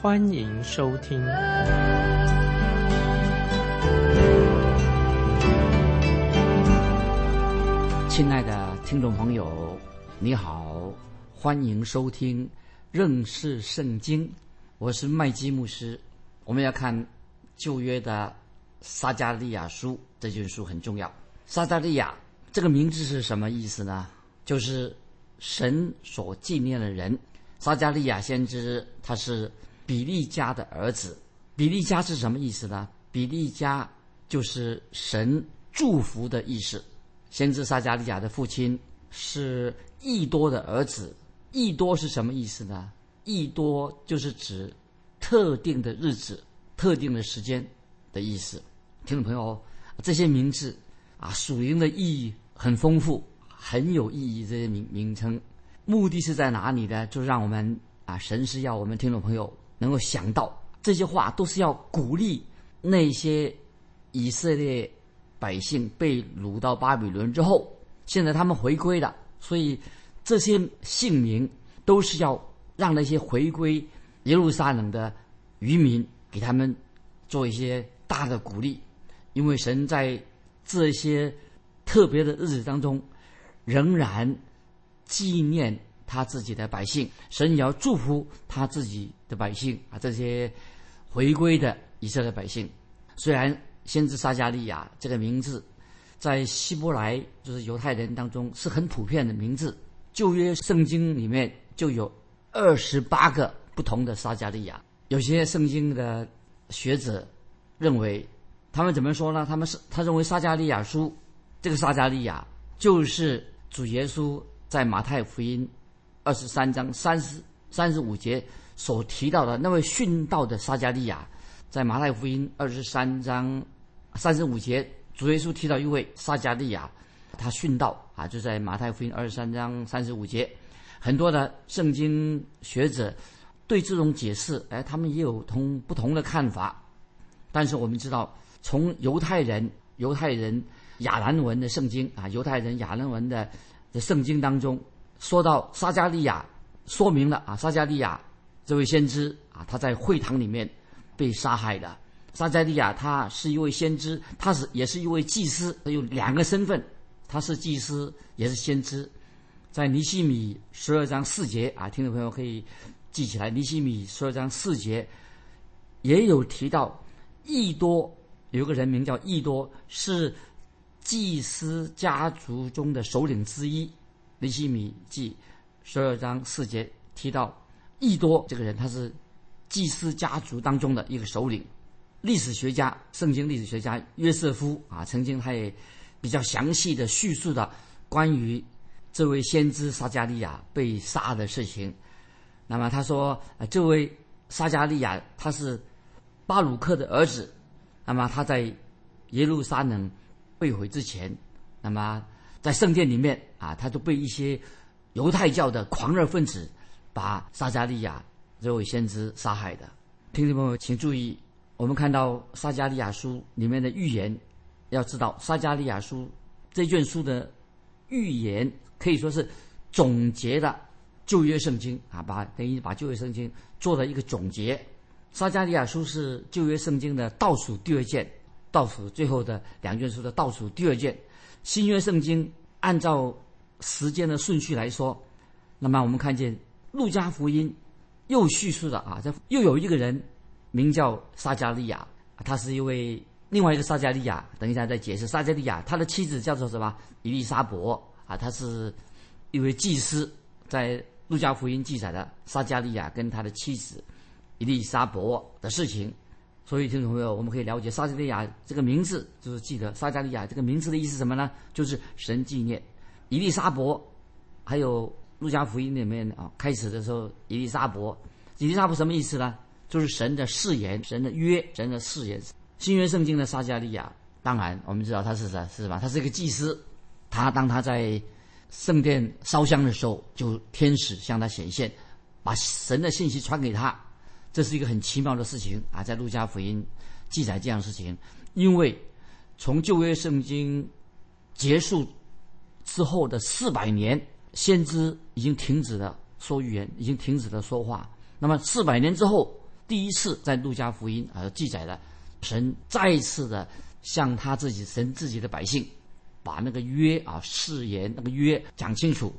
欢迎收听。亲爱的听众朋友，你好，欢迎收听认识圣经。我是麦基牧师。我们要看旧约的撒加利亚书，这卷书很重要。撒加利亚这个名字是什么意思呢？就是神所纪念的人。撒加利亚先知他是比利家的儿子。比利家是什么意思呢？比利家就是神祝福的意思。先知撒加利亚的父亲是益多的儿子。益多是什么意思呢？益多就是指特定的日子、特定的时间的意思。听众朋友，这些名字啊，属灵的意义很丰富，很有意义。这些名名称，目的是在哪里呢？就让我们啊，神是要我们听众朋友能够想到，这些话都是要鼓励那些以色列百姓被掳到巴比伦之后，现在他们回归了，所以这些姓名都是要让那些回归耶路撒冷的渔民给他们做一些大的鼓励，因为神在这些特别的日子当中，仍然纪念他自己的百姓，神也要祝福他自己的百姓啊，这些回归的以色列百姓。虽然先知撒加利亚这个名字在希伯来就是犹太人当中是很普遍的名字，旧约圣经里面就有二十八个不同的撒加利亚。有些圣经的学者认为，他们怎么说呢？他们是他认为撒加利亚书这个撒加利亚就是主耶稣在马太福音二十三章三十三十五节所提到的那位殉道的撒加利亚，在马太福音二十三章三十五节，主耶稣提到一位撒加利亚，他殉道啊，就在马太福音二十三章三十五节。很多的圣经学者对这种解释，哎，他们也有同不同的看法。但是我们知道，从犹太人犹太人亚兰文的圣经啊，犹太人亚兰文的的圣经当中，说到撒加利亚，说明了啊，撒加利亚这位先知啊，他在会堂里面被杀害的。撒加利亚他是一位先知，他是也是一位祭司，他有两个身份，他是祭司也是先知。在尼西米十二章四节啊，听众朋友可以记起来，尼西米十二章四节也有提到，益多有个人名叫益多，是祭司家族中的首领之一。尼西米记十二章四节提到益多这个人，他是祭司家族当中的一个首领。历史学家、圣经历史学家约瑟夫啊，曾经他也比较详细的叙述的关于这位先知撒加利亚被杀的事情。那么他说，呃，这位撒加利亚他是巴鲁克的儿子。那么他在耶路撒冷被毁之前，那么在圣殿里面啊，他都被一些犹太教的狂热分子把撒加利亚这位先知杀害的。听众朋友，请注意，我们看到撒加利亚书里面的预言，要知道撒加利亚书这卷书的预言可以说是总结的旧约圣经啊，把等于把旧约圣经做了一个总结。撒加利亚书是旧约圣经的倒数第二卷，倒数最后的两卷书的倒数第二卷。新约圣经按照时间的顺序来说，那么我们看见路加福音又叙述了啊，这又有一个人名叫撒加利亚，他是一位另外一个撒加利亚，等一下再解释。撒加利亚他的妻子叫做什么？伊丽莎伯啊，他是一位祭司，在路加福音记载的撒加利亚跟他的妻子。伊丽莎伯的事情，所以听众朋友，我们可以了解撒加利亚这个名字，就是记得撒加利亚这个名字的意思什么呢？就是神纪念伊丽莎伯，还有路加福音里面啊，开始的时候伊丽莎伯，伊丽莎伯什么意思呢？就是神的誓言、神的约、神的誓言。新约圣经的撒加利亚，当然我们知道他是啥是什么？他是一个祭司，他当他在圣殿烧香的时候，就天使向他显现，把神的信息传给他。这是一个很奇妙的事情啊，在路加福音记载这样的事情，因为从旧约圣经结束之后的四百年，先知已经停止了说预言，已经停止了说话。那么四百年之后，第一次在路加福音啊记载了。神再一次的向他自己神自己的百姓，把那个约啊誓言那个约讲清楚，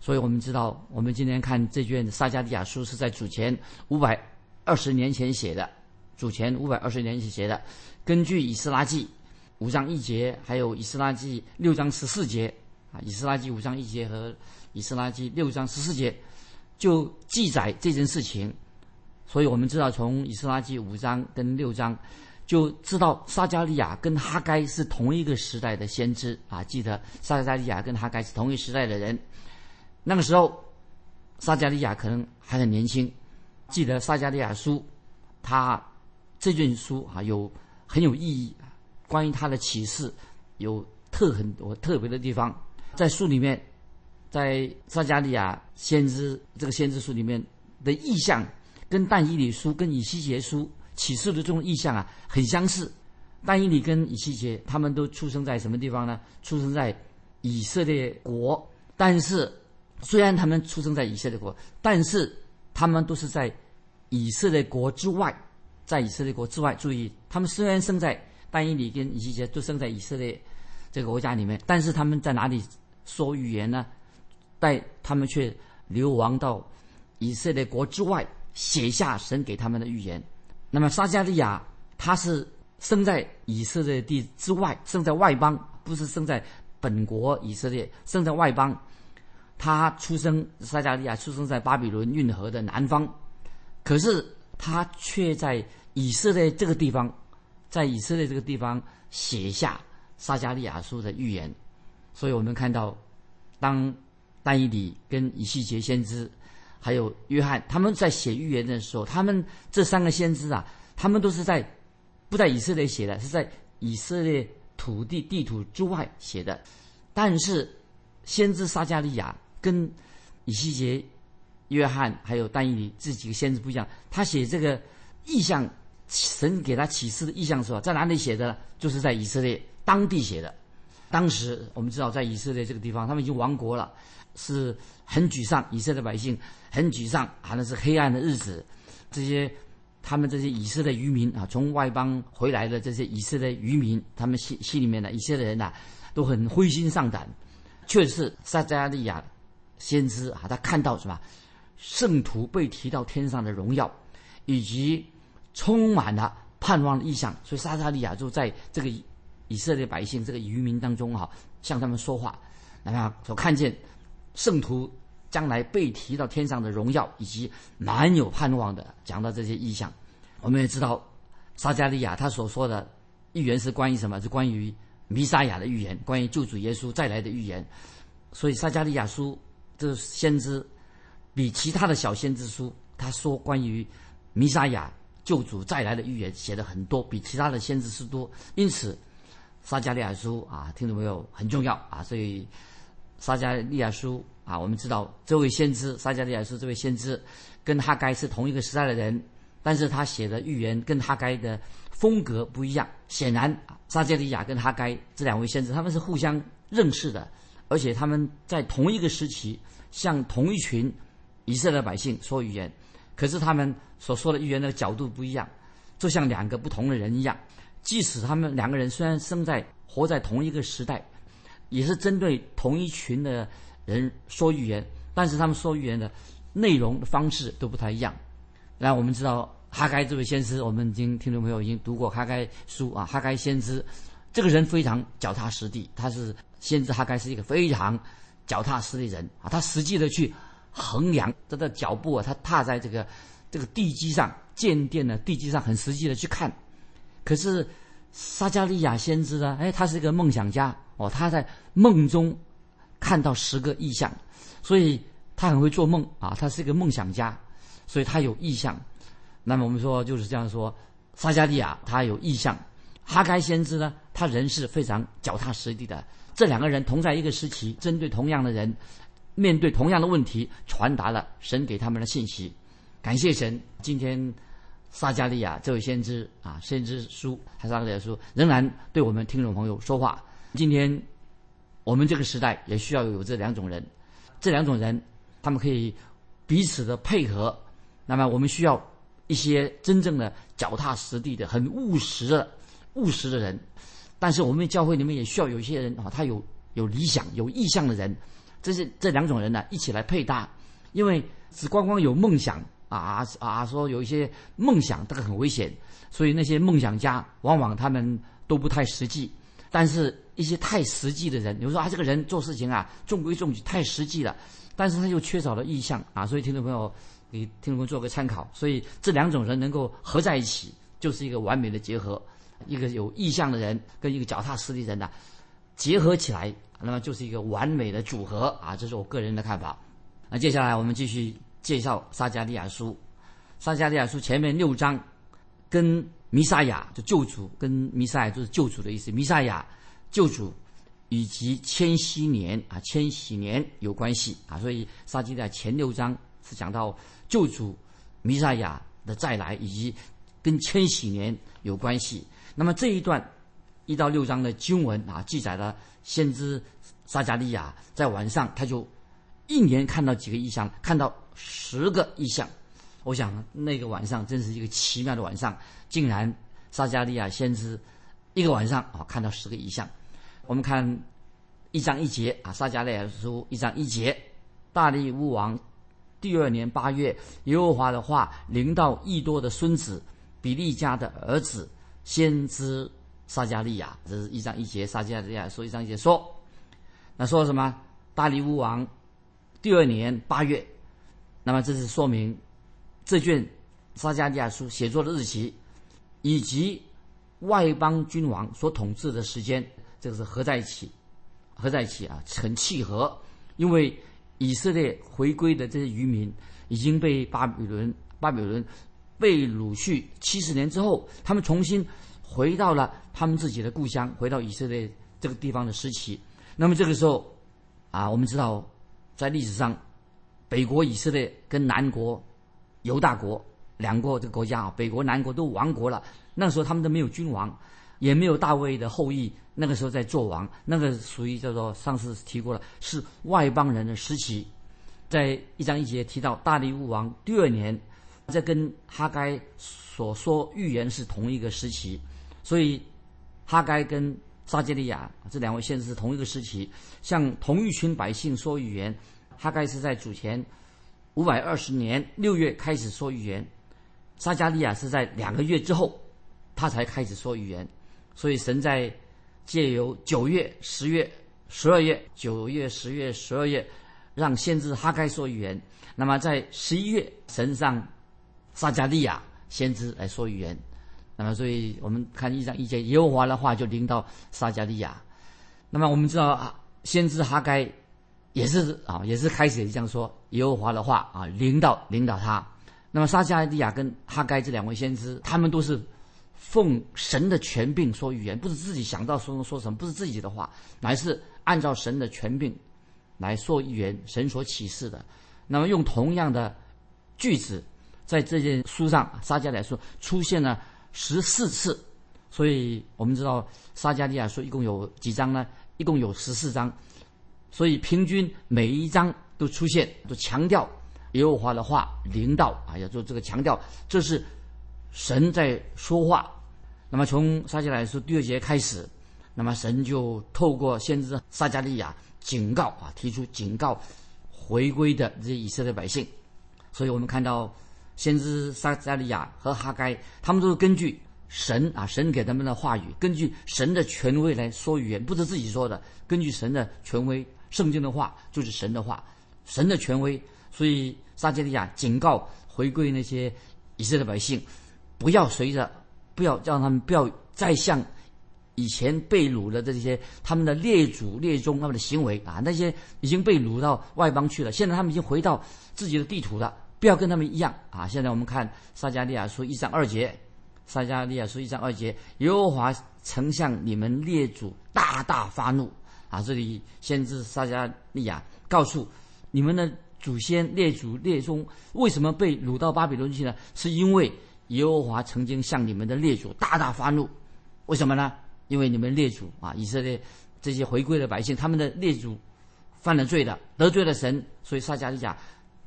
所以我们知道，我们今天看这卷撒加利亚书是在主前五百二十年前写的，主前五百二十年前写的，根据以斯拉记五章一节，还有以斯拉记六章十四节啊，以斯拉记五章一节和以斯拉记六章十四节就记载这件事情。所以我们知道，从以斯拉记五章跟六章，就知道撒加利亚跟哈该是同一个时代的先知啊。记得撒加利亚跟哈该是同一时代的人，那个时候撒加利亚可能还很年轻。记得撒加利亚书，他这卷书啊有很有意义，关于他的启示有特很多特别的地方。在书里面，在撒加利亚先知这个先知书里面的意象。跟但以理书、跟以西结书启示的这种意象啊，很相似。但以理跟以西结他们都出生在什么地方呢？出生在以色列国。但是，虽然他们出生在以色列国，但是他们都是在以色列国之外，在以色列国之外。注意，他们虽然生在但以理跟以西结都生在以色列这个国家里面，但是他们在哪里说语言呢？但他们却流亡到以色列国之外。写下神给他们的预言。那么撒加利亚他是生在以色列地之外，生在外邦，不是生在本国以色列，生在外邦。他出生撒加利亚出生在巴比伦运河的南方，可是他却在以色列这个地方，在以色列这个地方写下撒加利亚书的预言。所以我们看到，当但以理跟以西结先知。还有约翰，他们在写预言的时候，他们这三个先知啊，他们都是在不在以色列写的，是在以色列土地地图之外写的。但是，先知撒加利亚跟以西结、约翰还有但以理这几个先知不一样，他写这个意象，神给他启示的意象的时候，在哪里写的？就是在以色列当地写的。当时我们知道，在以色列这个地方，他们已经亡国了。是很沮丧，以色列百姓很沮丧啊！那是黑暗的日子，这些他们这些以色列渔民啊，从外邦回来的这些以色列渔民，他们心心里面的以色列人呐，都很灰心丧胆。确实是撒加利亚先知啊，他看到什么圣徒被提到天上的荣耀，以及充满了盼望的意象，所以撒加利亚就在这个以色列百姓这个渔民当中哈，向他们说话，那么所看见。圣徒将来被提到天上的荣耀，以及蛮有盼望的，讲到这些意象，我们也知道，撒加利亚他所说的预言是关于什么？是关于弥撒亚的预言，关于救主耶稣再来的预言。所以撒加利亚书这先知比其他的小先知书，他说关于弥撒亚救主再来的预言写的很多，比其他的先知书多。因此，撒加利亚书啊，听众朋友？很重要啊，所以。撒加利亚书啊，我们知道这位先知撒加利亚书这位先知跟哈该是同一个时代的人，但是他写的预言跟哈该的风格不一样。显然，撒加利亚跟哈该这两位先知他们是互相认识的，而且他们在同一个时期向同一群以色列百姓说预言，可是他们所说的预言的角度不一样，就像两个不同的人一样。即使他们两个人虽然生在活在同一个时代。也是针对同一群的人说预言，但是他们说预言的内容的方式都不太一样。那我们知道哈该这位先知，我们已经听众朋友已经读过哈该书啊。哈该先知这个人非常脚踏实地，他是先知哈该是一个非常脚踏实地人啊。他实际的去衡量他的脚步啊，他踏在这个这个地基上，建殿的地基上，很实际的去看。可是撒加利亚先知呢？哎，他是一个梦想家。哦，他在梦中看到十个意象，所以他很会做梦啊。他是一个梦想家，所以他有意象。那么我们说就是这样说，撒加利亚他有意象，哈该先知呢，他人是非常脚踏实地的。这两个人同在一个时期，针对同样的人，面对同样的问题，传达了神给他们的信息。感谢神，今天撒加利亚这位先知啊，先知书还撒加利亚书，仍然对我们听众朋友说话。今天我们这个时代也需要有这两种人，这两种人，他们可以彼此的配合。那么我们需要一些真正的脚踏实地的、很务实的、务实的人。但是我们教会里面也需要有一些人啊，他有有理想、有意向的人。这是这两种人呢，一起来配搭。因为只光光有梦想啊啊，说有一些梦想，这个很危险。所以那些梦想家往往他们都不太实际。但是一些太实际的人，比如说啊，这个人做事情啊，中规中矩，太实际了，但是他又缺少了意向啊。所以听众朋友，给听众朋友做个参考。所以这两种人能够合在一起，就是一个完美的结合。一个有意向的人跟一个脚踏实地人呢，结合起来，那么就是一个完美的组合啊！这是我个人的看法。那接下来我们继续介绍撒加利亚书。撒加利亚书前面六章跟弥撒亚就救主，跟弥撒亚就是救主的意思。弥撒亚救主以及千禧年啊，千禧年有关系啊。所以撒加利亚前六章是讲到救主弥撒亚的再来，以及跟千禧年有关系。那么这一段一到六章的经文啊，记载了先知撒加利亚在晚上他就一年看到几个异象，看到十个异象。我想那个晚上真是一个奇妙的晚上，竟然撒加利亚先知一个晚上啊看到十个异象。我们看一章一节啊，撒加利亚书一章一节，大力乌王第二年八月，耶和华的话临到益多的孙子比利家的儿子。先知撒加利亚，这是一章一节。撒加利亚说一章一节说，那说什么？大利乌王第二年八月，那么这是说明这卷撒加利亚书写作的日期，以及外邦君王所统治的时间，这个是合在一起，合在一起啊，很契合。因为以色列回归的这些渔民已经被巴比伦，巴比伦。被掳去七十年之后，他们重新回到了他们自己的故乡，回到以色列这个地方的时期。那么这个时候，啊，我们知道，在历史上，北国以色列跟南国犹大国两个这个国家啊，北国南国都亡国了。那时候他们都没有君王，也没有大卫的后裔。那个时候在做王，那个属于叫做上次提过了，是外邦人的时期。在一章一节提到大利乌王第二年。这跟哈该所说预言是同一个时期，所以哈该跟撒加利亚这两位先知是同一个时期，向同一群百姓说预言。哈该是在主前五百二十年六月开始说预言，撒加利亚是在两个月之后他才开始说预言。所以神在借由九月、十月、十二月、九月、十月、十二月，让先知哈该说预言。那么在十一月，神上。撒加利亚先知来说预言，那么所以我们看一章一节，耶和华的话就临到撒加利亚。那么我们知道啊，先知哈该也是啊，也是开始这样说耶和华的话啊，领导领导他。那么撒加利亚跟哈该这两位先知，他们都是奉神的权柄说预言，不是自己想到说说什么，不是自己的话，乃是按照神的权柄来说预言，神所启示的。那么用同样的句子。在这件书上，撒加利亚书出现了十四次，所以我们知道撒加利亚书一共有几章呢？一共有十四章，所以平均每一章都出现，都强调耶和华的话领导啊，要做这个强调，这是神在说话。那么从撒加利亚书第二节开始，那么神就透过先知撒加利亚警告啊，提出警告回归的这些以色列百姓，所以我们看到。先知撒加利亚和哈该，他们都是根据神啊，神给他们的话语，根据神的权威来说语言，不是自己说的，根据神的权威，圣经的话就是神的话，神的权威。所以撒加利亚警告回归那些以色列百姓，不要随着，不要让他们不要再像以前被掳的这些他们的列祖列宗他们的行为啊，那些已经被掳到外邦去了，现在他们已经回到自己的地图了。不要跟他们一样啊！现在我们看撒加利亚书一章二节，撒加利亚书一章二节，耶和华曾向你们列祖大大发怒啊！这里先知撒加利亚告诉你们的祖先列祖列宗为什么被掳到巴比伦去呢？是因为耶和华曾经向你们的列祖大大发怒，为什么呢？因为你们列祖啊，以色列这些回归的百姓，他们的列祖犯了罪的，得罪了神，所以撒加利亚。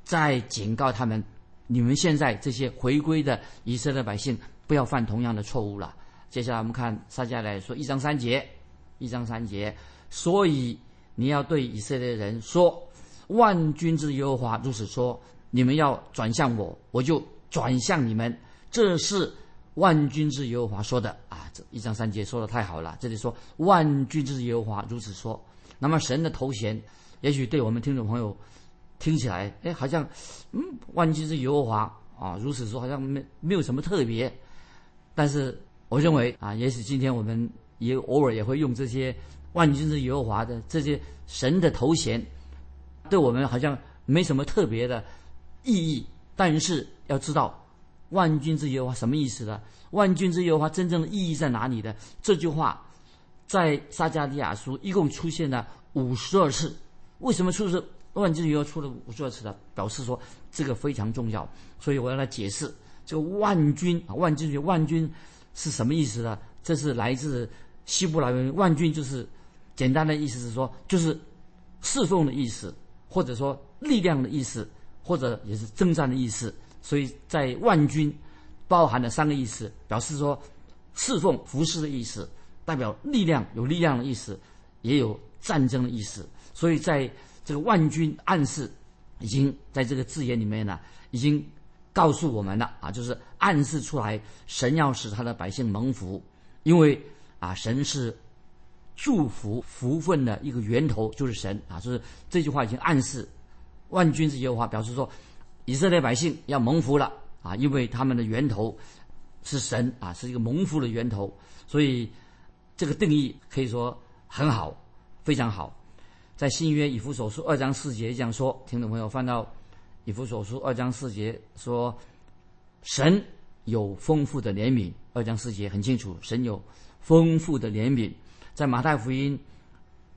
在警告他们：你们现在这些回归的以色列百姓，不要犯同样的错误了。接下来我们看撒迦来说一章三节，一章三节。所以你要对以色列人说：万军之耶和华如此说：你们要转向我，我就转向你们。这是万军之耶和华说的啊！这一章三节说的太好了。这里说万军之耶和华如此说。那么神的头衔，也许对我们听众朋友。听起来，哎，好像，嗯，万军之耶和华啊，如此说，好像没没有什么特别。但是，我认为啊，也许今天我们也偶尔也会用这些万军之耶和华的这些神的头衔，对我们好像没什么特别的意义。但是要知道，万军之耶和华什么意思呢？万军之耶和华真正的意义在哪里呢？这句话在撒加利亚书一共出现了五十二次。为什么出是？万军又出了无数次的，表示说这个非常重要，所以我要来解释这个万军啊，万军万军是什么意思呢？这是来自希伯来文，万军就是简单的意思是说，就是侍奉的意思，或者说力量的意思，或者也是征战的意思。所以在万军包含了三个意思，表示说侍奉服侍的意思，代表力量有力量的意思，也有战争的意思。所以在这个万军暗示，已经在这个字眼里面呢，已经告诉我们了啊，就是暗示出来，神要使他的百姓蒙福，因为啊，神是祝福福分的一个源头，就是神啊，就是这句话已经暗示，万军之耶和华表示说，以色列百姓要蒙福了啊，因为他们的源头是神啊，是一个蒙福的源头，所以这个定义可以说很好，非常好。在新约以弗所书二章四节这样说，听众朋友翻到以弗所书二章四节说，神有丰富的怜悯。二章四节很清楚，神有丰富的怜悯。在马太福音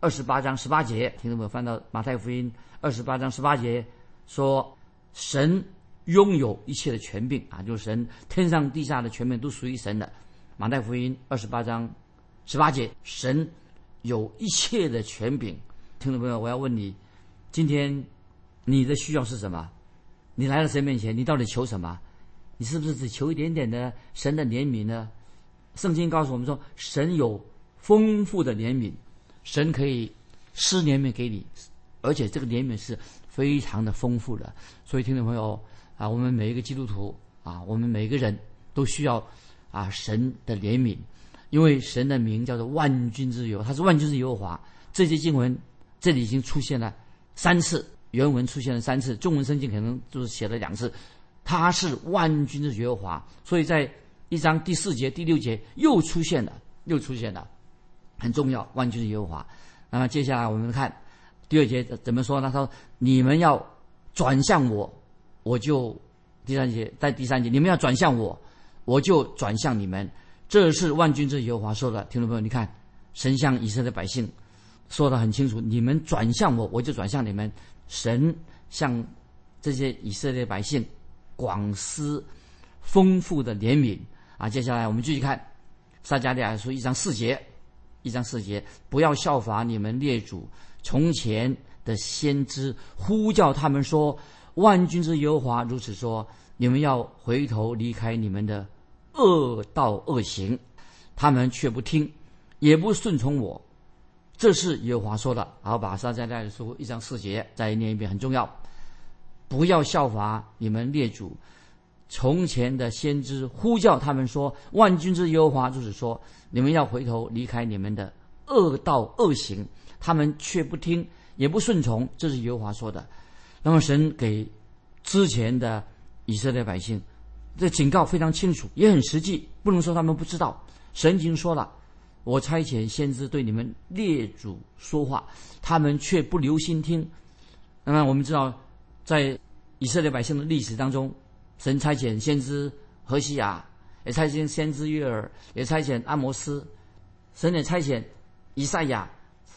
二十八章十八节，听众朋友翻到马太福音二十八章十八节说，神拥有一切的权柄啊，就是神天上地下的权柄都属于神的。马太福音二十八章十八节，神有一切的权柄。听众朋友，我要问你，今天你的需要是什么？你来到神面前，你到底求什么？你是不是只求一点点的神的怜悯呢？圣经告诉我们说，神有丰富的怜悯，神可以施怜悯给你，而且这个怜悯是非常的丰富的。所以，听众朋友啊，我们每一个基督徒啊，我们每个人都需要啊神的怜悯，因为神的名叫做万军之友，他是万军之耶和华。这些经文。这里已经出现了三次，原文出现了三次，中文圣经可能就是写了两次。他是万军之耶和华，所以在一章第四节、第六节又出现了，又出现了，很重要。万军之耶和华。那么接下来我们看第二节怎么说呢？他说：“你们要转向我，我就第三节在第三节，你们要转向我，我就转向你们。”这是万军之耶和华说的。听众朋友，你看，神向以色列百姓。说的很清楚，你们转向我，我就转向你们。神向这些以色列百姓广施丰富的怜悯啊！接下来我们继续看撒迦利亚书一章四节，一章四节，不要效法你们列祖从前的先知，呼叫他们说：“万军之耶和华如此说，你们要回头离开你们的恶道恶行。”他们却不听，也不顺从我。这是耶和华说的，好，把撒迦利亚书一章四节再念一遍，很重要。不要效法你们列祖从前的先知，呼叫他们说：“万军之耶和华就是说，你们要回头离开你们的恶道恶行。”他们却不听，也不顺从。这是耶和华说的。那么神给之前的以色列百姓这警告非常清楚，也很实际，不能说他们不知道。神已经说了。我差遣先知对你们列祖说话，他们却不留心听。那么我们知道，在以色列百姓的历史当中，神差遣先知何西亚，也差遣先知约尔，也差遣阿摩斯，神也差遣以赛亚，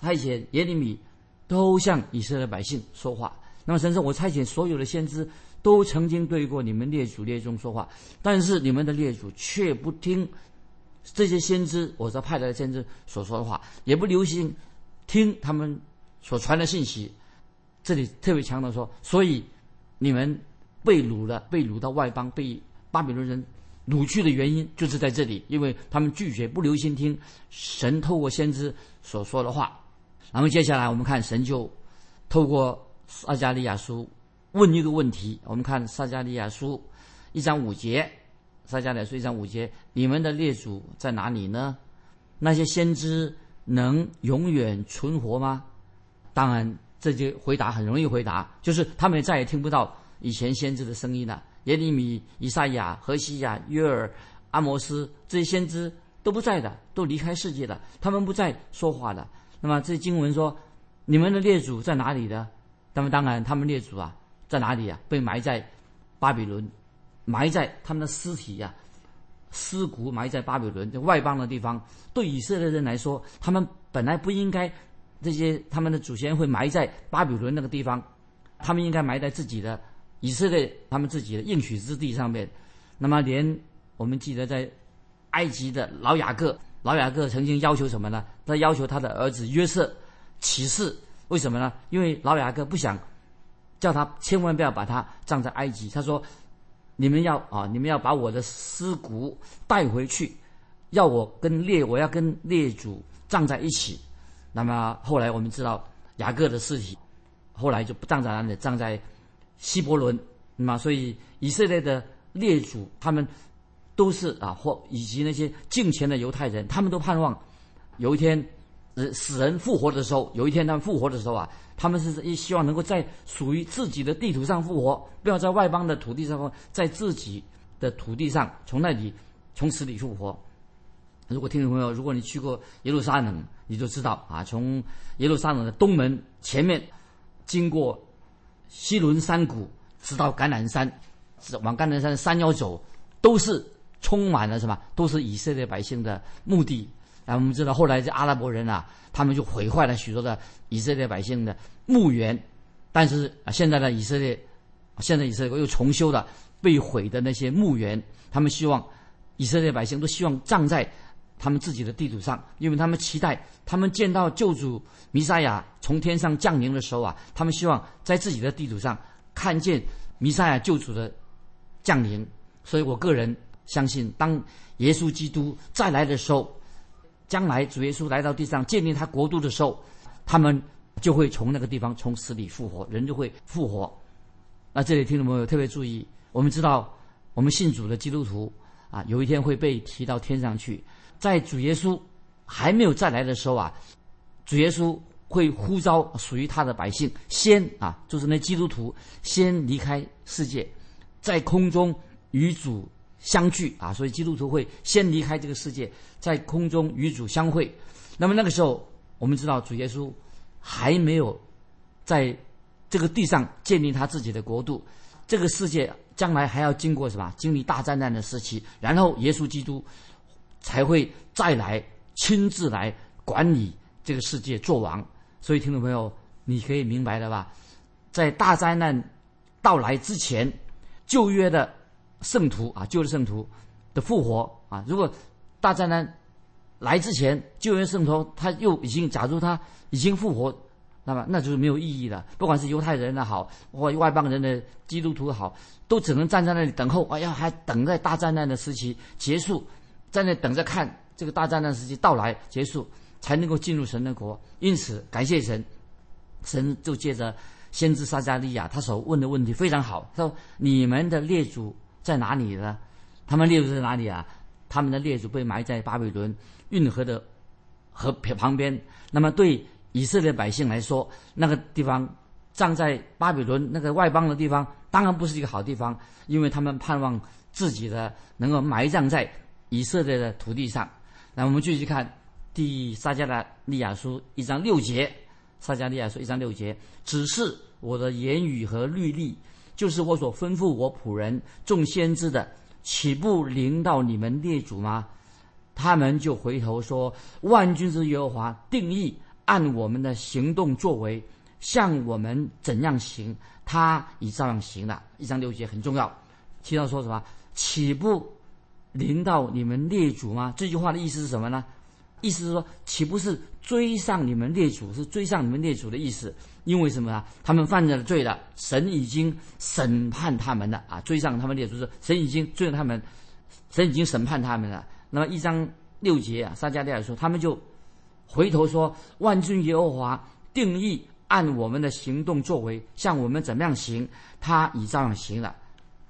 差遣耶利米，都向以色列百姓说话。那么神说：“我差遣所有的先知，都曾经对过你们列祖列宗说话，但是你们的列祖却不听这些先知，我所派来的先知所说的话，也不留心听他们所传的信息。”这里特别强调说，所以你们被掳了，被掳到外邦，被巴比伦人掳去的原因就是在这里，因为他们拒绝不留心听神透过先知所说的话。然后接下来我们看神就透过撒加利亚书问一个问题，我们看撒加利亚书一章五节，撒加利亚书一章五节，你们的列祖在哪里呢？那些先知能永远存活吗？当然。这些回答很容易回答，就是他们再也听不到以前先知的声音了。耶利米、以赛亚、何西亚、约尔、阿摩斯这些先知都不在的，都离开世界了，他们不再说话了。那么这经文说，你们的列祖在哪里呢？那么当然，他们列祖啊，在哪里啊？被埋在巴比伦，埋在他们的尸体呀，尸骨埋在巴比伦这外邦的地方。对以色列人来说，他们本来不应该。这些他们的祖先会埋在巴比伦那个地方，他们应该埋在自己的以色列他们自己的应许之地上面。那么，连我们记得在埃及的老雅各，老雅各曾经要求什么呢？他要求他的儿子约瑟起誓，为什么呢？因为老雅各不想叫他千万不要把他葬在埃及。他说：“你们要啊，你们要把我的尸骨带回去，要我跟列我要跟列祖葬在一起。”那么后来我们知道雅各的尸体，后来就不葬在那里，葬在希伯伦。那么所以以色列的列祖他们都是啊，或以及那些敬虔的犹太人，他们都盼望有一天死人复活的时候，有一天他们复活的时候啊，他们是希望能够在属于自己的地图上复活，不要在外邦的土地上，在自己的土地上从那里从死里复活。如果听众朋友，如果你去过耶路撒冷，你就知道啊，从耶路撒冷的东门前面，经过西伦山谷，直到橄榄山，往橄榄山山腰走，都是充满了什么？都是以色列百姓的墓地。啊，我们知道后来这阿拉伯人啊，他们就毁坏了许多的以色列百姓的墓园。但是啊，现在的以色列，现在以色列又重修了被毁的那些墓园。他们希望以色列百姓都希望葬在。他们自己的地图上，因为他们期待他们见到救主弥赛亚从天上降临的时候啊，他们希望在自己的地图上看见弥赛亚救主的降临。所以我个人相信，当耶稣基督再来的时候，将来主耶稣来到地上建立他国度的时候，他们就会从那个地方从死里复活，人就会复活。那这里听众朋友特别注意，我们知道我们信主的基督徒啊，有一天会被提到天上去。在主耶稣还没有再来的时候啊，主耶稣会呼召属于他的百姓先啊，就是那基督徒先离开世界，在空中与主相聚啊，所以基督徒会先离开这个世界，在空中与主相会。那么那个时候，我们知道主耶稣还没有在这个地上建立他自己的国度，这个世界将来还要经过什么？经历大灾难的时期，然后耶稣基督。才会再来亲自来管理这个世界做王，所以听众朋友，你可以明白了吧？在大灾难到来之前，旧约的圣徒啊，旧的圣徒的复活啊，如果大灾难来之前，旧约圣徒他又已经，假如他已经复活，那么那就是没有意义了。不管是犹太人的好，或外邦人的基督徒好，都只能站在那里等候，哎呀，还等待大灾难的时期结束。在那等着看这个大战难时期到来结束，才能够进入神的国。因此，感谢神，神就借着先知撒加利亚他所问的问题非常好。他说：“你们的列祖在哪里呢？他们列祖在哪里啊？他们的列祖被埋在巴比伦运河的河旁边。那么，对以色列百姓来说，那个地方葬在巴比伦那个外邦的地方，当然不是一个好地方，因为他们盼望自己的能够埋葬在。”以色列的土地上，那我们继续看第撒加利亚书一章六节。撒加利亚书一章六节，只是我的言语和律例就是我所吩咐我仆人众先知的，岂不临到你们列祖吗？他们就回头说：万军之耶和华定义按我们的行动作为，向我们怎样行，他已照样行了。一章六节很重要，提到说什么？岂不临到你们列祖吗？这句话的意思是什么呢？意思是说，岂不是追上你们列祖？是追上你们列祖的意思？因为什么啊？他们犯了罪了，神已经审判他们了啊！追上他们列祖是神已经追上他们，神已经审判他们了。那么一章六节啊，撒迦利亚说，他们就回头说：万军耶和华定义按我们的行动作为，像我们怎么样行，他已照样行了。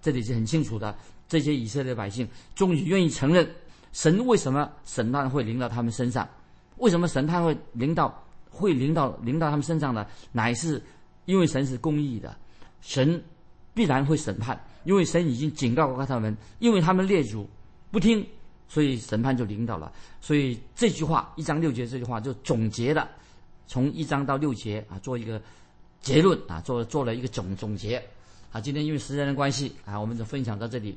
这里是很清楚的。这些以色列百姓终于愿意承认。神为什么审判会临到他们身上？为什么审判会临到会临到临到他们身上呢？乃是因为神是公义的，神必然会审判，因为神已经警告过他们，因为他们列祖不听，所以审判就临到了。所以这句话一章六节这句话就总结了，从一章到六节啊，做一个结论啊，做做了一个总总结。啊，今天因为时间的关系啊，我们就分享到这里。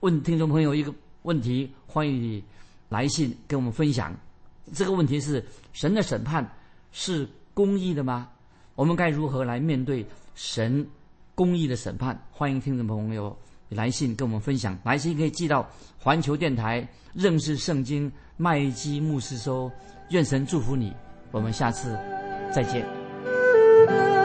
问听众朋友一个。问题，欢迎你来信跟我们分享。这个问题是：神的审判是公义的吗？我们该如何来面对神公义的审判？欢迎听众朋友来信跟我们分享。来信可以寄到环球电台认识圣经麦基牧师收。愿神祝福你。我们下次再见。